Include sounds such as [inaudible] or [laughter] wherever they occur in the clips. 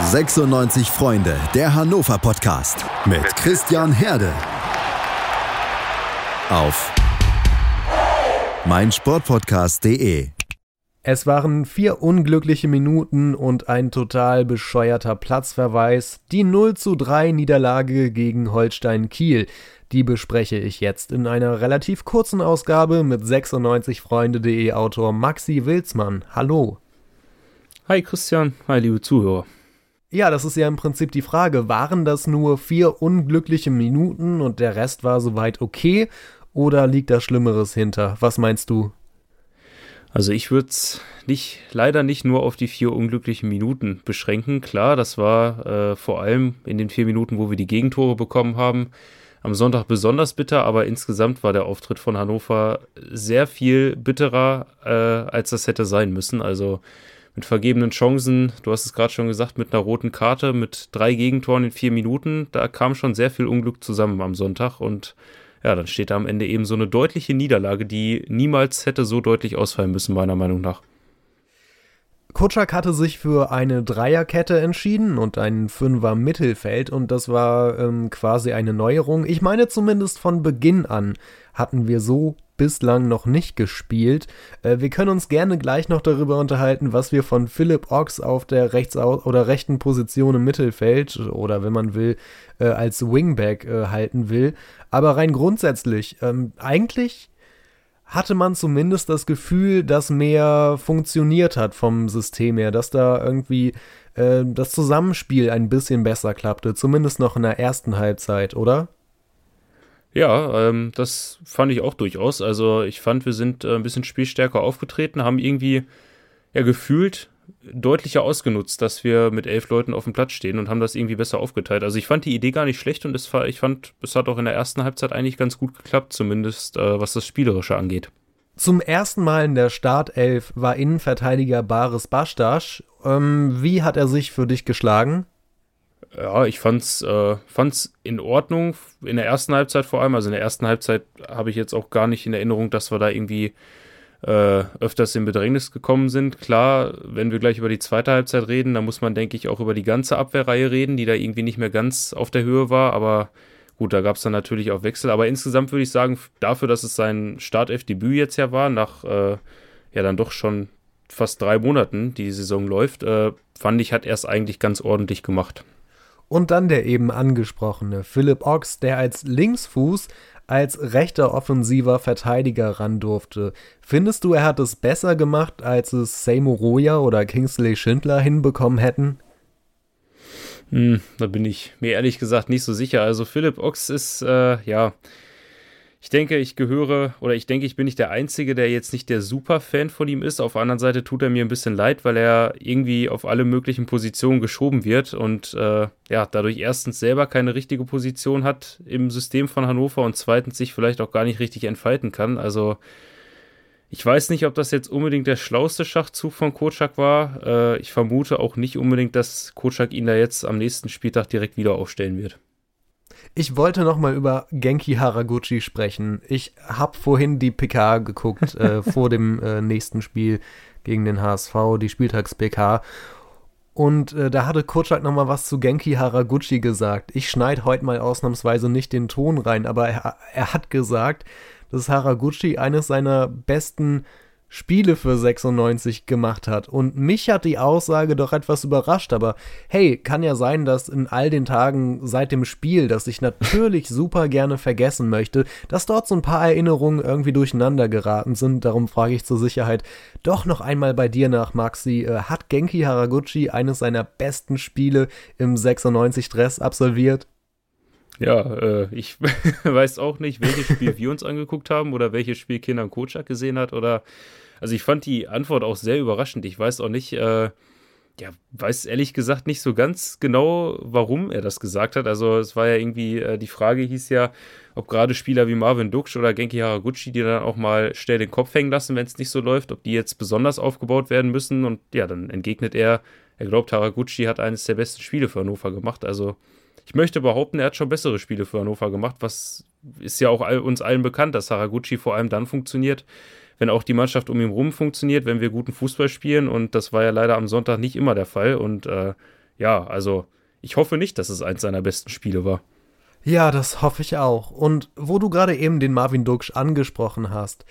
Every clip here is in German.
96 Freunde, der Hannover Podcast mit Christian Herde. Auf meinsportpodcast.de. Es waren vier unglückliche Minuten und ein total bescheuerter Platzverweis. Die 0 zu 3 Niederlage gegen Holstein Kiel. Die bespreche ich jetzt in einer relativ kurzen Ausgabe mit 96freunde.de Autor Maxi Wilsmann. Hallo. Hi Christian, hi liebe Zuhörer. Ja, das ist ja im Prinzip die Frage. Waren das nur vier unglückliche Minuten und der Rest war soweit okay? Oder liegt da Schlimmeres hinter? Was meinst du? Also ich würde es nicht, leider nicht nur auf die vier unglücklichen Minuten beschränken. Klar, das war äh, vor allem in den vier Minuten, wo wir die Gegentore bekommen haben, am Sonntag besonders bitter, aber insgesamt war der Auftritt von Hannover sehr viel bitterer, äh, als das hätte sein müssen. Also mit vergebenen Chancen, du hast es gerade schon gesagt, mit einer roten Karte, mit drei Gegentoren in vier Minuten, da kam schon sehr viel Unglück zusammen am Sonntag und ja, dann steht da am Ende eben so eine deutliche Niederlage, die niemals hätte so deutlich ausfallen müssen, meiner Meinung nach. Kutschak hatte sich für eine Dreierkette entschieden und ein Fünfer Mittelfeld und das war ähm, quasi eine Neuerung. Ich meine zumindest von Beginn an hatten wir so bislang noch nicht gespielt. Äh, wir können uns gerne gleich noch darüber unterhalten, was wir von Philipp Ochs auf der rechts oder rechten Position im Mittelfeld oder wenn man will äh, als Wingback äh, halten will. Aber rein grundsätzlich, ähm, eigentlich hatte man zumindest das Gefühl, dass mehr funktioniert hat vom System her, dass da irgendwie äh, das Zusammenspiel ein bisschen besser klappte, zumindest noch in der ersten Halbzeit, oder? Ja, ähm, das fand ich auch durchaus. Also ich fand, wir sind äh, ein bisschen spielstärker aufgetreten, haben irgendwie ja gefühlt deutlicher ausgenutzt, dass wir mit elf Leuten auf dem Platz stehen und haben das irgendwie besser aufgeteilt. Also ich fand die Idee gar nicht schlecht und es war, ich fand, es hat auch in der ersten Halbzeit eigentlich ganz gut geklappt, zumindest äh, was das Spielerische angeht. Zum ersten Mal in der Startelf war Innenverteidiger Baris Bastas. Ähm, wie hat er sich für dich geschlagen? Ja, ich fand's, äh, fand's in Ordnung. In der ersten Halbzeit vor allem. Also in der ersten Halbzeit habe ich jetzt auch gar nicht in Erinnerung, dass wir da irgendwie äh, öfters in Bedrängnis gekommen sind. Klar, wenn wir gleich über die zweite Halbzeit reden, dann muss man, denke ich, auch über die ganze Abwehrreihe reden, die da irgendwie nicht mehr ganz auf der Höhe war. Aber gut, da gab es dann natürlich auch Wechsel. Aber insgesamt würde ich sagen, dafür, dass es sein Startelf-Debüt jetzt ja war, nach äh, ja dann doch schon fast drei Monaten, die, Saison läuft, äh, fand ich, hat er es eigentlich ganz ordentlich gemacht. Und dann der eben angesprochene Philipp Ochs, der als Linksfuß als rechter offensiver Verteidiger ran durfte. Findest du, er hat es besser gemacht, als es Seymour Roya oder Kingsley Schindler hinbekommen hätten? Hm, da bin ich mir ehrlich gesagt nicht so sicher. Also Philipp Ochs ist, äh, ja, ich denke, ich gehöre oder ich denke, ich bin nicht der Einzige, der jetzt nicht der Super-Fan von ihm ist. Auf der anderen Seite tut er mir ein bisschen leid, weil er irgendwie auf alle möglichen Positionen geschoben wird und äh, ja, dadurch erstens selber keine richtige Position hat im System von Hannover und zweitens sich vielleicht auch gar nicht richtig entfalten kann. Also ich weiß nicht, ob das jetzt unbedingt der schlauste Schachzug von Kocak war. Äh, ich vermute auch nicht unbedingt, dass Kocak ihn da jetzt am nächsten Spieltag direkt wieder aufstellen wird. Ich wollte noch mal über Genki Haraguchi sprechen. Ich habe vorhin die PK geguckt [laughs] äh, vor dem äh, nächsten Spiel gegen den HSV, die Spieltags-PK. Und äh, da hatte Kutschak noch mal was zu Genki Haraguchi gesagt. Ich schneide heute mal ausnahmsweise nicht den Ton rein, aber er, er hat gesagt, dass Haraguchi eines seiner besten Spiele für 96 gemacht hat. Und mich hat die Aussage doch etwas überrascht, aber hey, kann ja sein, dass in all den Tagen seit dem Spiel, das ich natürlich [laughs] super gerne vergessen möchte, dass dort so ein paar Erinnerungen irgendwie durcheinander geraten sind. Darum frage ich zur Sicherheit doch noch einmal bei dir nach, Maxi. Äh, hat Genki Haraguchi eines seiner besten Spiele im 96 Dress absolviert? Ja, äh, ich [laughs] weiß auch nicht, welches Spiel wir uns angeguckt haben oder welches Spiel Kindern Kocak gesehen hat oder also ich fand die Antwort auch sehr überraschend. Ich weiß auch nicht, äh, ja, weiß ehrlich gesagt nicht so ganz genau, warum er das gesagt hat. Also es war ja irgendwie, äh, die Frage hieß ja, ob gerade Spieler wie Marvin Duksch oder Genki Haraguchi, die dann auch mal schnell den Kopf hängen lassen, wenn es nicht so läuft, ob die jetzt besonders aufgebaut werden müssen. Und ja, dann entgegnet er, er glaubt, Haraguchi hat eines der besten Spiele für Hannover gemacht. Also ich möchte behaupten, er hat schon bessere Spiele für Hannover gemacht, was ist ja auch all, uns allen bekannt, dass Haraguchi vor allem dann funktioniert, wenn auch die Mannschaft um ihn rum funktioniert, wenn wir guten Fußball spielen. Und das war ja leider am Sonntag nicht immer der Fall. Und äh, ja, also ich hoffe nicht, dass es eins seiner besten Spiele war. Ja, das hoffe ich auch. Und wo du gerade eben den Marvin Duksch angesprochen hast,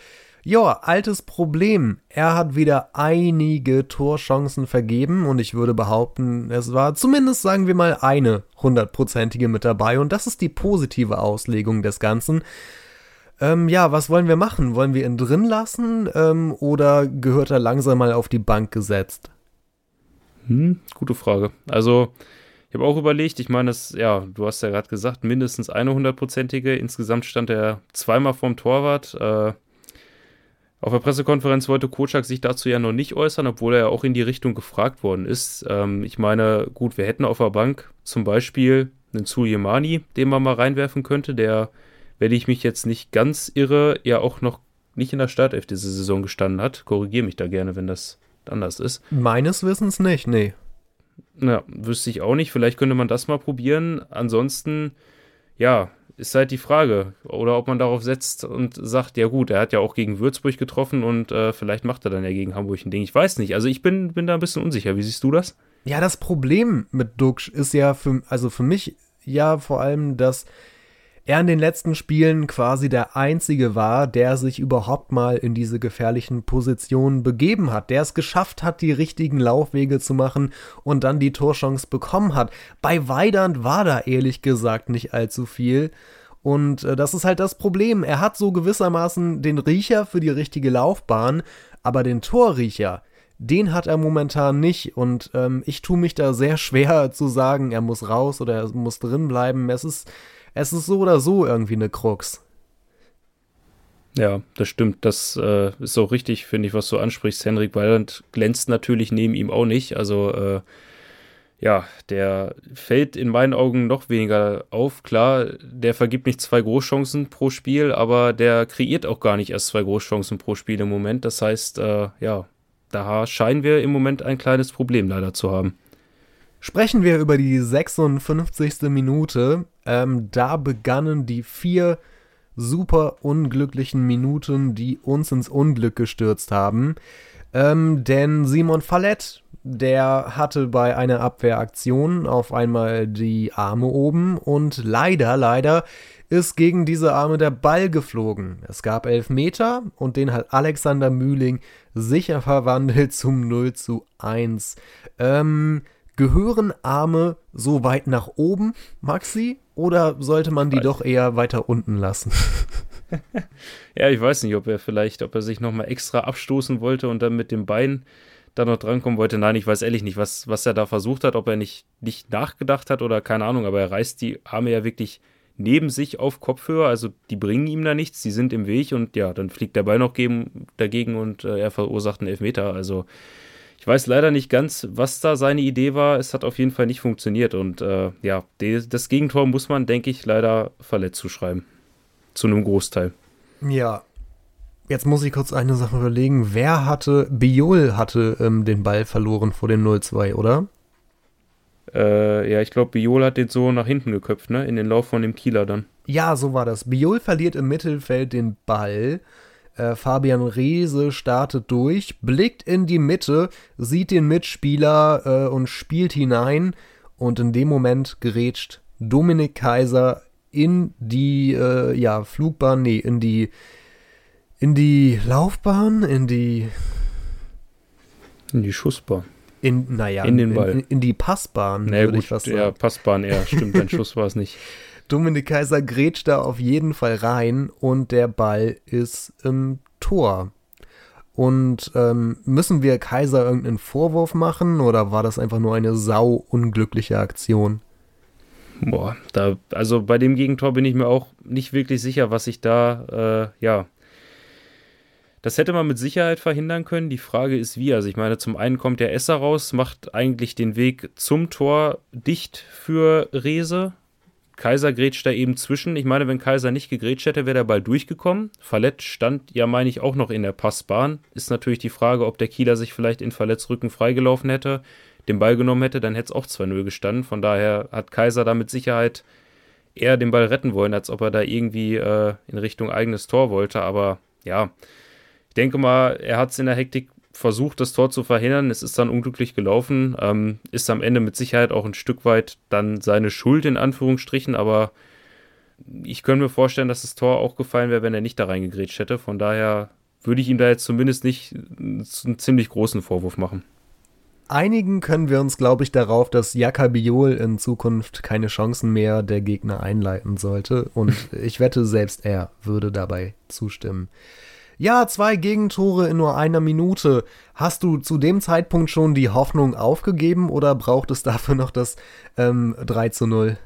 ja, altes Problem. Er hat wieder einige Torchancen vergeben und ich würde behaupten, es war zumindest, sagen wir mal, eine hundertprozentige mit dabei und das ist die positive Auslegung des Ganzen. Ähm, ja, was wollen wir machen? Wollen wir ihn drin lassen ähm, oder gehört er langsam mal auf die Bank gesetzt? Hm, gute Frage. Also, ich habe auch überlegt, ich meine, ja, du hast ja gerade gesagt, mindestens eine hundertprozentige. Insgesamt stand er zweimal vorm Torwart. Äh, auf der Pressekonferenz wollte Kocak sich dazu ja noch nicht äußern, obwohl er ja auch in die Richtung gefragt worden ist. Ähm, ich meine, gut, wir hätten auf der Bank zum Beispiel einen Suleimani, den man mal reinwerfen könnte, der, wenn ich mich jetzt nicht ganz irre, ja auch noch nicht in der Startelf diese Saison gestanden hat. Korrigiere mich da gerne, wenn das anders ist. Meines Wissens nicht, nee. Ja, wüsste ich auch nicht. Vielleicht könnte man das mal probieren. Ansonsten, ja, ist halt die Frage. Oder ob man darauf setzt und sagt, ja gut, er hat ja auch gegen Würzburg getroffen und äh, vielleicht macht er dann ja gegen Hamburg ein Ding. Ich weiß nicht. Also ich bin, bin da ein bisschen unsicher. Wie siehst du das? Ja, das Problem mit Duxch ist ja für, also für mich ja vor allem, dass er in den letzten Spielen quasi der Einzige war, der sich überhaupt mal in diese gefährlichen Positionen begeben hat, der es geschafft hat, die richtigen Laufwege zu machen und dann die Torchance bekommen hat. Bei Weidand war da ehrlich gesagt nicht allzu viel. Und äh, das ist halt das Problem. Er hat so gewissermaßen den Riecher für die richtige Laufbahn, aber den Torriecher, den hat er momentan nicht. Und ähm, ich tue mich da sehr [laughs] schwer zu sagen, er muss raus oder er muss drin bleiben. Es ist es ist so oder so irgendwie eine Krux. Ja, das stimmt. Das äh, ist auch richtig, finde ich, was du ansprichst. Henrik Weiland glänzt natürlich neben ihm auch nicht. Also, äh, ja, der fällt in meinen Augen noch weniger auf. Klar, der vergibt nicht zwei Großchancen pro Spiel, aber der kreiert auch gar nicht erst zwei Großchancen pro Spiel im Moment. Das heißt, äh, ja, da scheinen wir im Moment ein kleines Problem leider zu haben. Sprechen wir über die 56. Minute. Ähm, da begannen die vier super unglücklichen Minuten, die uns ins Unglück gestürzt haben. Ähm, denn Simon Fallett, der hatte bei einer Abwehraktion auf einmal die Arme oben und leider, leider ist gegen diese Arme der Ball geflogen. Es gab elf Meter und den hat Alexander Mühling sicher verwandelt zum 0 zu 1. Ähm, Gehören Arme so weit nach oben, Maxi? Oder sollte man die weiß. doch eher weiter unten lassen? [laughs] ja, ich weiß nicht, ob er vielleicht, ob er sich nochmal extra abstoßen wollte und dann mit dem Bein da noch drankommen wollte. Nein, ich weiß ehrlich nicht, was, was er da versucht hat, ob er nicht, nicht nachgedacht hat oder keine Ahnung, aber er reißt die Arme ja wirklich neben sich auf Kopfhöhe, also die bringen ihm da nichts, die sind im Weg und ja, dann fliegt der Ball noch gegen, dagegen und äh, er verursacht einen Elfmeter. Also ich weiß leider nicht ganz, was da seine Idee war. Es hat auf jeden Fall nicht funktioniert. Und äh, ja, die, das Gegentor muss man, denke ich, leider verletzt zuschreiben. Zu einem Großteil. Ja. Jetzt muss ich kurz eine Sache überlegen. Wer hatte, Biol hatte ähm, den Ball verloren vor dem 0-2, oder? Äh, ja, ich glaube, Biol hat den so nach hinten geköpft, ne? In den Lauf von dem Kieler dann. Ja, so war das. Biol verliert im Mittelfeld den Ball äh, Fabian Reese startet durch, blickt in die Mitte, sieht den Mitspieler äh, und spielt hinein. Und in dem Moment gerätscht Dominik Kaiser in die äh, ja, Flugbahn, nee, in die in die Laufbahn, in die in die Schussbahn. In, naja, in den Ball. In, in die Passbahn, naja, würde ich was sagen. Ja, Passbahn eher, stimmt, ein [laughs] Schuss war es nicht. Dominik Kaiser grätscht da auf jeden Fall rein und der Ball ist im Tor. Und ähm, müssen wir Kaiser irgendeinen Vorwurf machen oder war das einfach nur eine sau unglückliche Aktion? Boah, da, also bei dem Gegentor bin ich mir auch nicht wirklich sicher, was ich da, äh, ja. Das hätte man mit Sicherheit verhindern können. Die Frage ist wie. Also ich meine, zum einen kommt der Esser raus, macht eigentlich den Weg zum Tor dicht für Rese. Kaiser grätscht da eben zwischen. Ich meine, wenn Kaiser nicht gegrätscht hätte, wäre der Ball durchgekommen. Fallett stand ja, meine ich, auch noch in der Passbahn. Ist natürlich die Frage, ob der Kieler sich vielleicht in Verletzrücken freigelaufen hätte, den Ball genommen hätte, dann hätte es auch 2-0 gestanden. Von daher hat Kaiser da mit Sicherheit eher den Ball retten wollen, als ob er da irgendwie äh, in Richtung eigenes Tor wollte. Aber ja, ich denke mal, er hat es in der Hektik versucht, das Tor zu verhindern. Es ist dann unglücklich gelaufen. Ähm, ist am Ende mit Sicherheit auch ein Stück weit dann seine Schuld in Anführungsstrichen, aber ich könnte mir vorstellen, dass das Tor auch gefallen wäre, wenn er nicht da reingegrätscht hätte. Von daher würde ich ihm da jetzt zumindest nicht einen ziemlich großen Vorwurf machen. Einigen können wir uns, glaube ich, darauf, dass Jakabiol in Zukunft keine Chancen mehr der Gegner einleiten sollte. Und [laughs] ich wette, selbst er würde dabei zustimmen. Ja, zwei Gegentore in nur einer Minute. Hast du zu dem Zeitpunkt schon die Hoffnung aufgegeben oder braucht es dafür noch das ähm, 3 zu 0?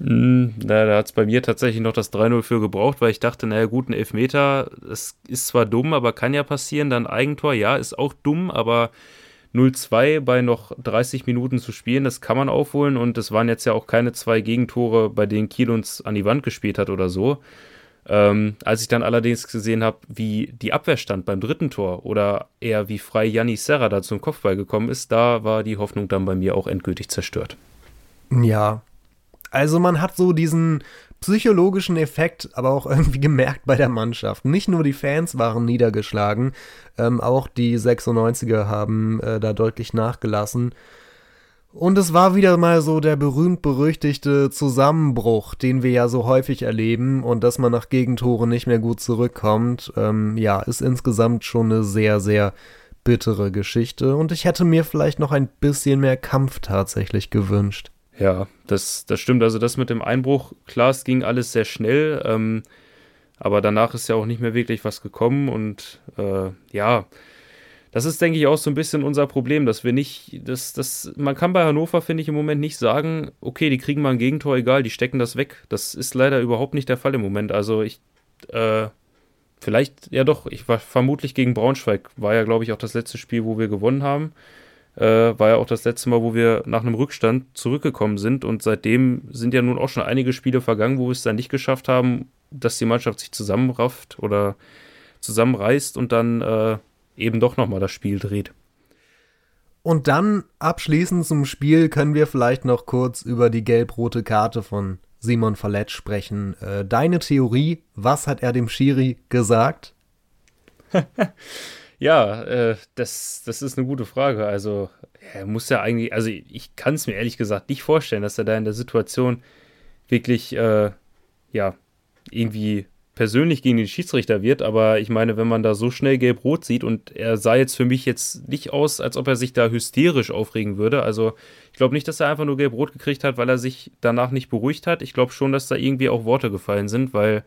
Hm, na, da hat es bei mir tatsächlich noch das 3-0 für gebraucht, weil ich dachte, naja, gut, ein Elfmeter, das ist zwar dumm, aber kann ja passieren. Dann Eigentor, ja, ist auch dumm, aber 0-2 bei noch 30 Minuten zu spielen, das kann man aufholen und es waren jetzt ja auch keine zwei Gegentore, bei denen Kiel uns an die Wand gespielt hat oder so. Ähm, als ich dann allerdings gesehen habe, wie die Abwehr stand beim dritten Tor oder eher wie frei Janni Serra da zum Kopfball gekommen ist, da war die Hoffnung dann bei mir auch endgültig zerstört. Ja, also man hat so diesen psychologischen Effekt aber auch irgendwie [laughs] gemerkt bei der Mannschaft. Nicht nur die Fans waren niedergeschlagen, ähm, auch die 96er haben äh, da deutlich nachgelassen. Und es war wieder mal so der berühmt-berüchtigte Zusammenbruch, den wir ja so häufig erleben und dass man nach Gegentoren nicht mehr gut zurückkommt. Ähm, ja, ist insgesamt schon eine sehr, sehr bittere Geschichte und ich hätte mir vielleicht noch ein bisschen mehr Kampf tatsächlich gewünscht. Ja, das, das stimmt. Also das mit dem Einbruch, klar, es ging alles sehr schnell, ähm, aber danach ist ja auch nicht mehr wirklich was gekommen und äh, ja, das ist, denke ich, auch so ein bisschen unser Problem, dass wir nicht, dass, dass, man kann bei Hannover, finde ich, im Moment nicht sagen, okay, die kriegen mal ein Gegentor, egal, die stecken das weg. Das ist leider überhaupt nicht der Fall im Moment. Also ich, äh, vielleicht, ja doch, ich war vermutlich gegen Braunschweig, war ja, glaube ich, auch das letzte Spiel, wo wir gewonnen haben äh, war ja auch das letzte Mal, wo wir nach einem Rückstand zurückgekommen sind. Und seitdem sind ja nun auch schon einige Spiele vergangen, wo wir es dann nicht geschafft haben, dass die Mannschaft sich zusammenrafft oder zusammenreißt und dann äh, eben doch nochmal das Spiel dreht. Und dann abschließend zum Spiel können wir vielleicht noch kurz über die gelb-rote Karte von Simon Fallett sprechen. Äh, deine Theorie, was hat er dem Schiri gesagt? [laughs] Ja, äh, das, das ist eine gute Frage. Also, er muss ja eigentlich, also ich kann es mir ehrlich gesagt nicht vorstellen, dass er da in der Situation wirklich, äh, ja, irgendwie persönlich gegen den Schiedsrichter wird, aber ich meine, wenn man da so schnell gelb-rot sieht und er sah jetzt für mich jetzt nicht aus, als ob er sich da hysterisch aufregen würde. Also ich glaube nicht, dass er einfach nur gelb-rot gekriegt hat, weil er sich danach nicht beruhigt hat. Ich glaube schon, dass da irgendwie auch Worte gefallen sind, weil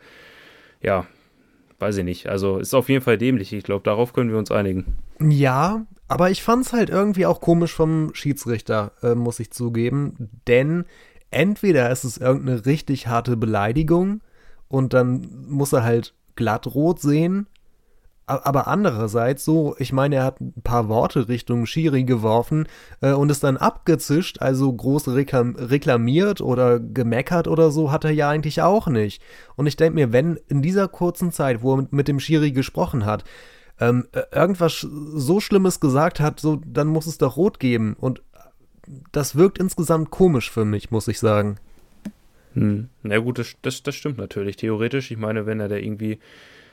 ja, weiß ich nicht. Also ist auf jeden Fall dämlich. Ich glaube, darauf können wir uns einigen. Ja, aber ich fand es halt irgendwie auch komisch vom Schiedsrichter, äh, muss ich zugeben. Denn entweder ist es irgendeine richtig harte Beleidigung und dann muss er halt glatt rot sehen aber andererseits so, ich meine, er hat ein paar Worte Richtung Schiri geworfen äh, und ist dann abgezischt, also groß reklam reklamiert oder gemeckert oder so, hat er ja eigentlich auch nicht. Und ich denke mir, wenn in dieser kurzen Zeit, wo er mit, mit dem Schiri gesprochen hat, ähm, irgendwas so Schlimmes gesagt hat, so, dann muss es doch rot geben. Und das wirkt insgesamt komisch für mich, muss ich sagen. Hm. Na gut, das, das, das stimmt natürlich. Theoretisch, ich meine, wenn er da irgendwie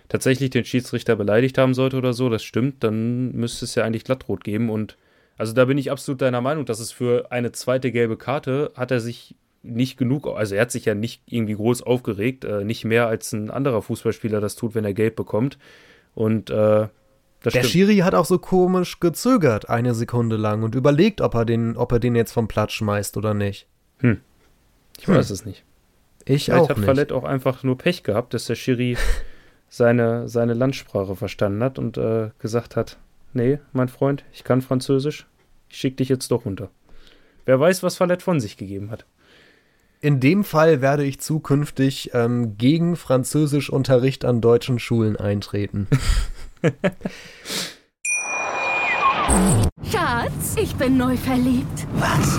tatsächlich den Schiedsrichter beleidigt haben sollte oder so, das stimmt, dann müsste es ja eigentlich glattrot geben. Und also da bin ich absolut deiner Meinung, dass es für eine zweite gelbe Karte hat er sich nicht genug, also er hat sich ja nicht irgendwie groß aufgeregt, äh, nicht mehr als ein anderer Fußballspieler das tut, wenn er gelb bekommt. Und äh, der stimmt. Schiri hat auch so komisch gezögert eine Sekunde lang und überlegt, ob er den, ob er den jetzt vom Platz schmeißt oder nicht. Hm. Ich hm. weiß es nicht. Ich Vielleicht auch hat nicht. Fallett auch einfach nur Pech gehabt, dass der Schiri [laughs] seine, seine Landsprache verstanden hat und äh, gesagt hat, nee, mein Freund, ich kann Französisch, ich schicke dich jetzt doch runter. Wer weiß, was Fallett von sich gegeben hat. In dem Fall werde ich zukünftig ähm, gegen Französischunterricht an deutschen Schulen eintreten. [laughs] Schatz, ich bin neu verliebt. Was?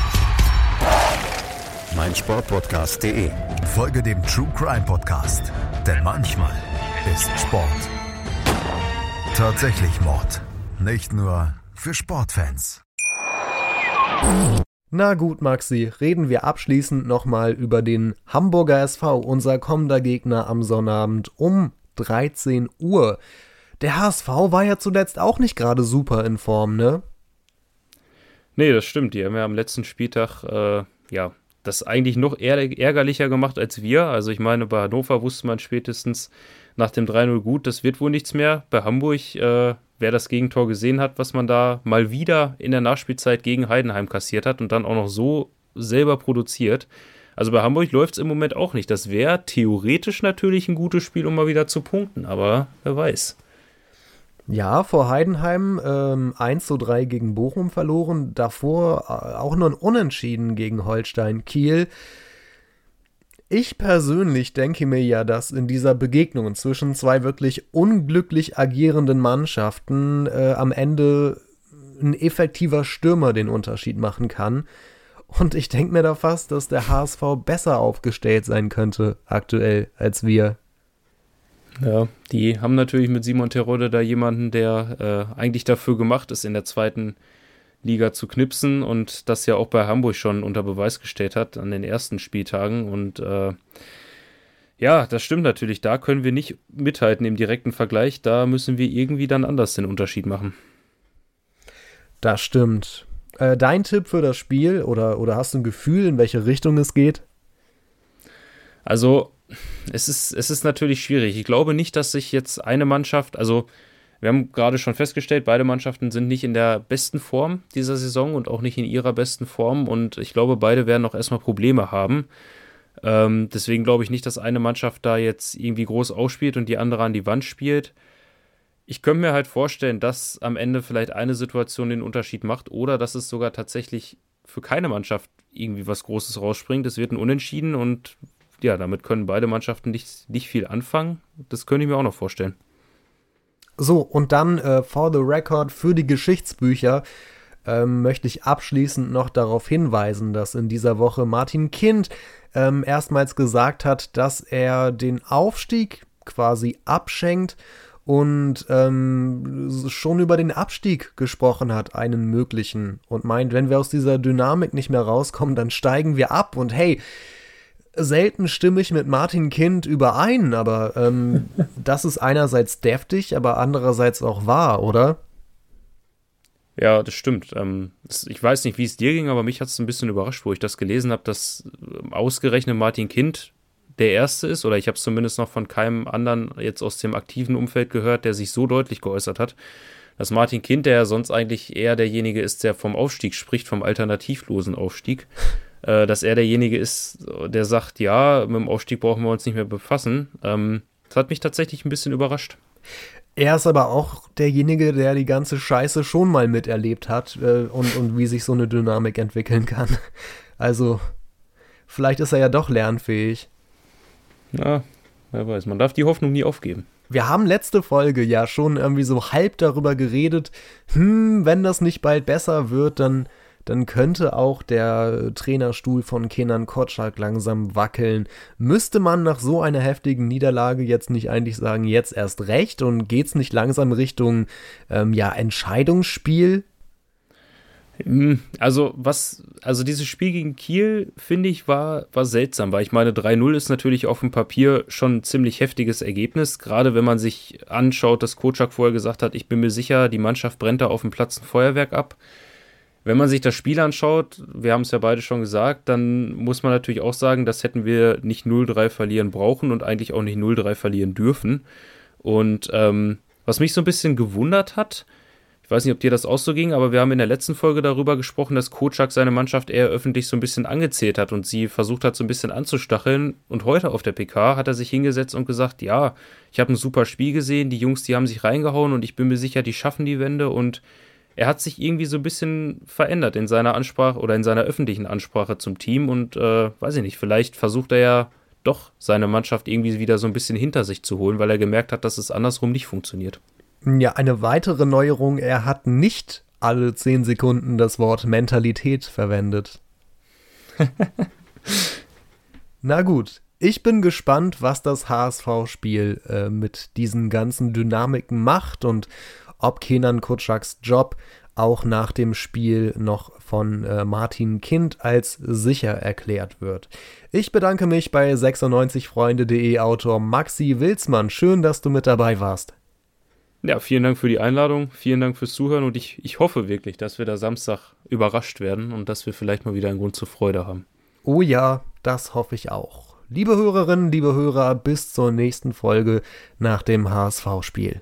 meinsportpodcast.de. Folge dem True Crime Podcast, denn manchmal ist Sport tatsächlich Mord. Nicht nur für Sportfans. Na gut, Maxi, reden wir abschließend nochmal über den Hamburger SV, unser kommender Gegner am Sonnabend um 13 Uhr. Der HSV war ja zuletzt auch nicht gerade super in Form, ne? Nee, das stimmt. Die haben ja am letzten Spieltag, äh, ja, das eigentlich noch ärgerlicher gemacht als wir. Also ich meine, bei Hannover wusste man spätestens nach dem 3-0 gut, das wird wohl nichts mehr. Bei Hamburg, äh, wer das Gegentor gesehen hat, was man da mal wieder in der Nachspielzeit gegen Heidenheim kassiert hat und dann auch noch so selber produziert. Also bei Hamburg läuft es im Moment auch nicht. Das wäre theoretisch natürlich ein gutes Spiel, um mal wieder zu punkten, aber wer weiß. Ja, vor Heidenheim ähm, 1 zu 3 gegen Bochum verloren, davor äh, auch nur ein Unentschieden gegen Holstein Kiel. Ich persönlich denke mir ja, dass in dieser Begegnung zwischen zwei wirklich unglücklich agierenden Mannschaften äh, am Ende ein effektiver Stürmer den Unterschied machen kann. Und ich denke mir da fast, dass der HSV besser aufgestellt sein könnte aktuell als wir. Ja, die haben natürlich mit Simon Terodde da jemanden, der äh, eigentlich dafür gemacht ist, in der zweiten Liga zu knipsen und das ja auch bei Hamburg schon unter Beweis gestellt hat an den ersten Spieltagen. Und äh, ja, das stimmt natürlich. Da können wir nicht mithalten im direkten Vergleich. Da müssen wir irgendwie dann anders den Unterschied machen. Das stimmt. Äh, dein Tipp für das Spiel oder, oder hast du ein Gefühl, in welche Richtung es geht? Also, es ist, es ist natürlich schwierig. Ich glaube nicht, dass sich jetzt eine Mannschaft, also wir haben gerade schon festgestellt, beide Mannschaften sind nicht in der besten Form dieser Saison und auch nicht in ihrer besten Form. Und ich glaube, beide werden auch erstmal Probleme haben. Ähm, deswegen glaube ich nicht, dass eine Mannschaft da jetzt irgendwie groß ausspielt und die andere an die Wand spielt. Ich könnte mir halt vorstellen, dass am Ende vielleicht eine Situation den Unterschied macht oder dass es sogar tatsächlich für keine Mannschaft irgendwie was Großes rausspringt. Es wird ein Unentschieden und ja, damit können beide Mannschaften nicht, nicht viel anfangen. Das könnte ich mir auch noch vorstellen. So, und dann äh, for the record für die Geschichtsbücher ähm, möchte ich abschließend noch darauf hinweisen, dass in dieser Woche Martin Kind ähm, erstmals gesagt hat, dass er den Aufstieg quasi abschenkt und ähm, schon über den Abstieg gesprochen hat, einen möglichen, und meint, wenn wir aus dieser Dynamik nicht mehr rauskommen, dann steigen wir ab und hey, selten stimme ich mit Martin Kind überein, aber ähm, [laughs] das ist einerseits deftig, aber andererseits auch wahr, oder? Ja, das stimmt. Ähm, ich weiß nicht, wie es dir ging, aber mich hat es ein bisschen überrascht, wo ich das gelesen habe, dass ähm, ausgerechnet Martin Kind der Erste ist, oder ich habe es zumindest noch von keinem anderen jetzt aus dem aktiven Umfeld gehört, der sich so deutlich geäußert hat, dass Martin Kind, der ja sonst eigentlich eher derjenige ist, der vom Aufstieg spricht, vom alternativlosen Aufstieg, äh, dass er derjenige ist, der sagt, ja, mit dem Aufstieg brauchen wir uns nicht mehr befassen. Ähm, das hat mich tatsächlich ein bisschen überrascht. Er ist aber auch derjenige, der die ganze Scheiße schon mal miterlebt hat äh, und, und wie sich so eine Dynamik entwickeln kann. Also, vielleicht ist er ja doch lernfähig. Na, wer weiß, man darf die Hoffnung nie aufgeben. Wir haben letzte Folge ja schon irgendwie so halb darüber geredet, hm, wenn das nicht bald besser wird, dann dann könnte auch der Trainerstuhl von Kenan Kotschak langsam wackeln. Müsste man nach so einer heftigen Niederlage jetzt nicht eigentlich sagen, jetzt erst recht und geht's nicht langsam Richtung ähm, ja, Entscheidungsspiel? Hm, also, was, also dieses Spiel gegen Kiel, finde ich, war, war seltsam, weil ich meine, 3-0 ist natürlich auf dem Papier schon ein ziemlich heftiges Ergebnis, gerade wenn man sich anschaut, dass Kotschak vorher gesagt hat, ich bin mir sicher, die Mannschaft brennt da auf dem Platz ein Feuerwerk ab. Wenn man sich das Spiel anschaut, wir haben es ja beide schon gesagt, dann muss man natürlich auch sagen, das hätten wir nicht 0-3 verlieren brauchen und eigentlich auch nicht 0-3 verlieren dürfen. Und ähm, was mich so ein bisschen gewundert hat, ich weiß nicht, ob dir das auch so ging, aber wir haben in der letzten Folge darüber gesprochen, dass Kocak seine Mannschaft eher öffentlich so ein bisschen angezählt hat und sie versucht hat, so ein bisschen anzustacheln. Und heute auf der PK hat er sich hingesetzt und gesagt, ja, ich habe ein super Spiel gesehen, die Jungs, die haben sich reingehauen und ich bin mir sicher, die schaffen die Wende und er hat sich irgendwie so ein bisschen verändert in seiner Ansprache oder in seiner öffentlichen Ansprache zum Team und äh, weiß ich nicht, vielleicht versucht er ja doch seine Mannschaft irgendwie wieder so ein bisschen hinter sich zu holen, weil er gemerkt hat, dass es andersrum nicht funktioniert. Ja, eine weitere Neuerung, er hat nicht alle 10 Sekunden das Wort Mentalität verwendet. [laughs] Na gut, ich bin gespannt, was das HSV-Spiel äh, mit diesen ganzen Dynamiken macht und ob Kenan Kutschaks Job auch nach dem Spiel noch von äh, Martin Kind als sicher erklärt wird. Ich bedanke mich bei 96freunde.de Autor Maxi Wilsmann. Schön, dass du mit dabei warst. Ja, vielen Dank für die Einladung, vielen Dank fürs Zuhören und ich, ich hoffe wirklich, dass wir da Samstag überrascht werden und dass wir vielleicht mal wieder einen Grund zur Freude haben. Oh ja, das hoffe ich auch. Liebe Hörerinnen, liebe Hörer, bis zur nächsten Folge nach dem HSV-Spiel.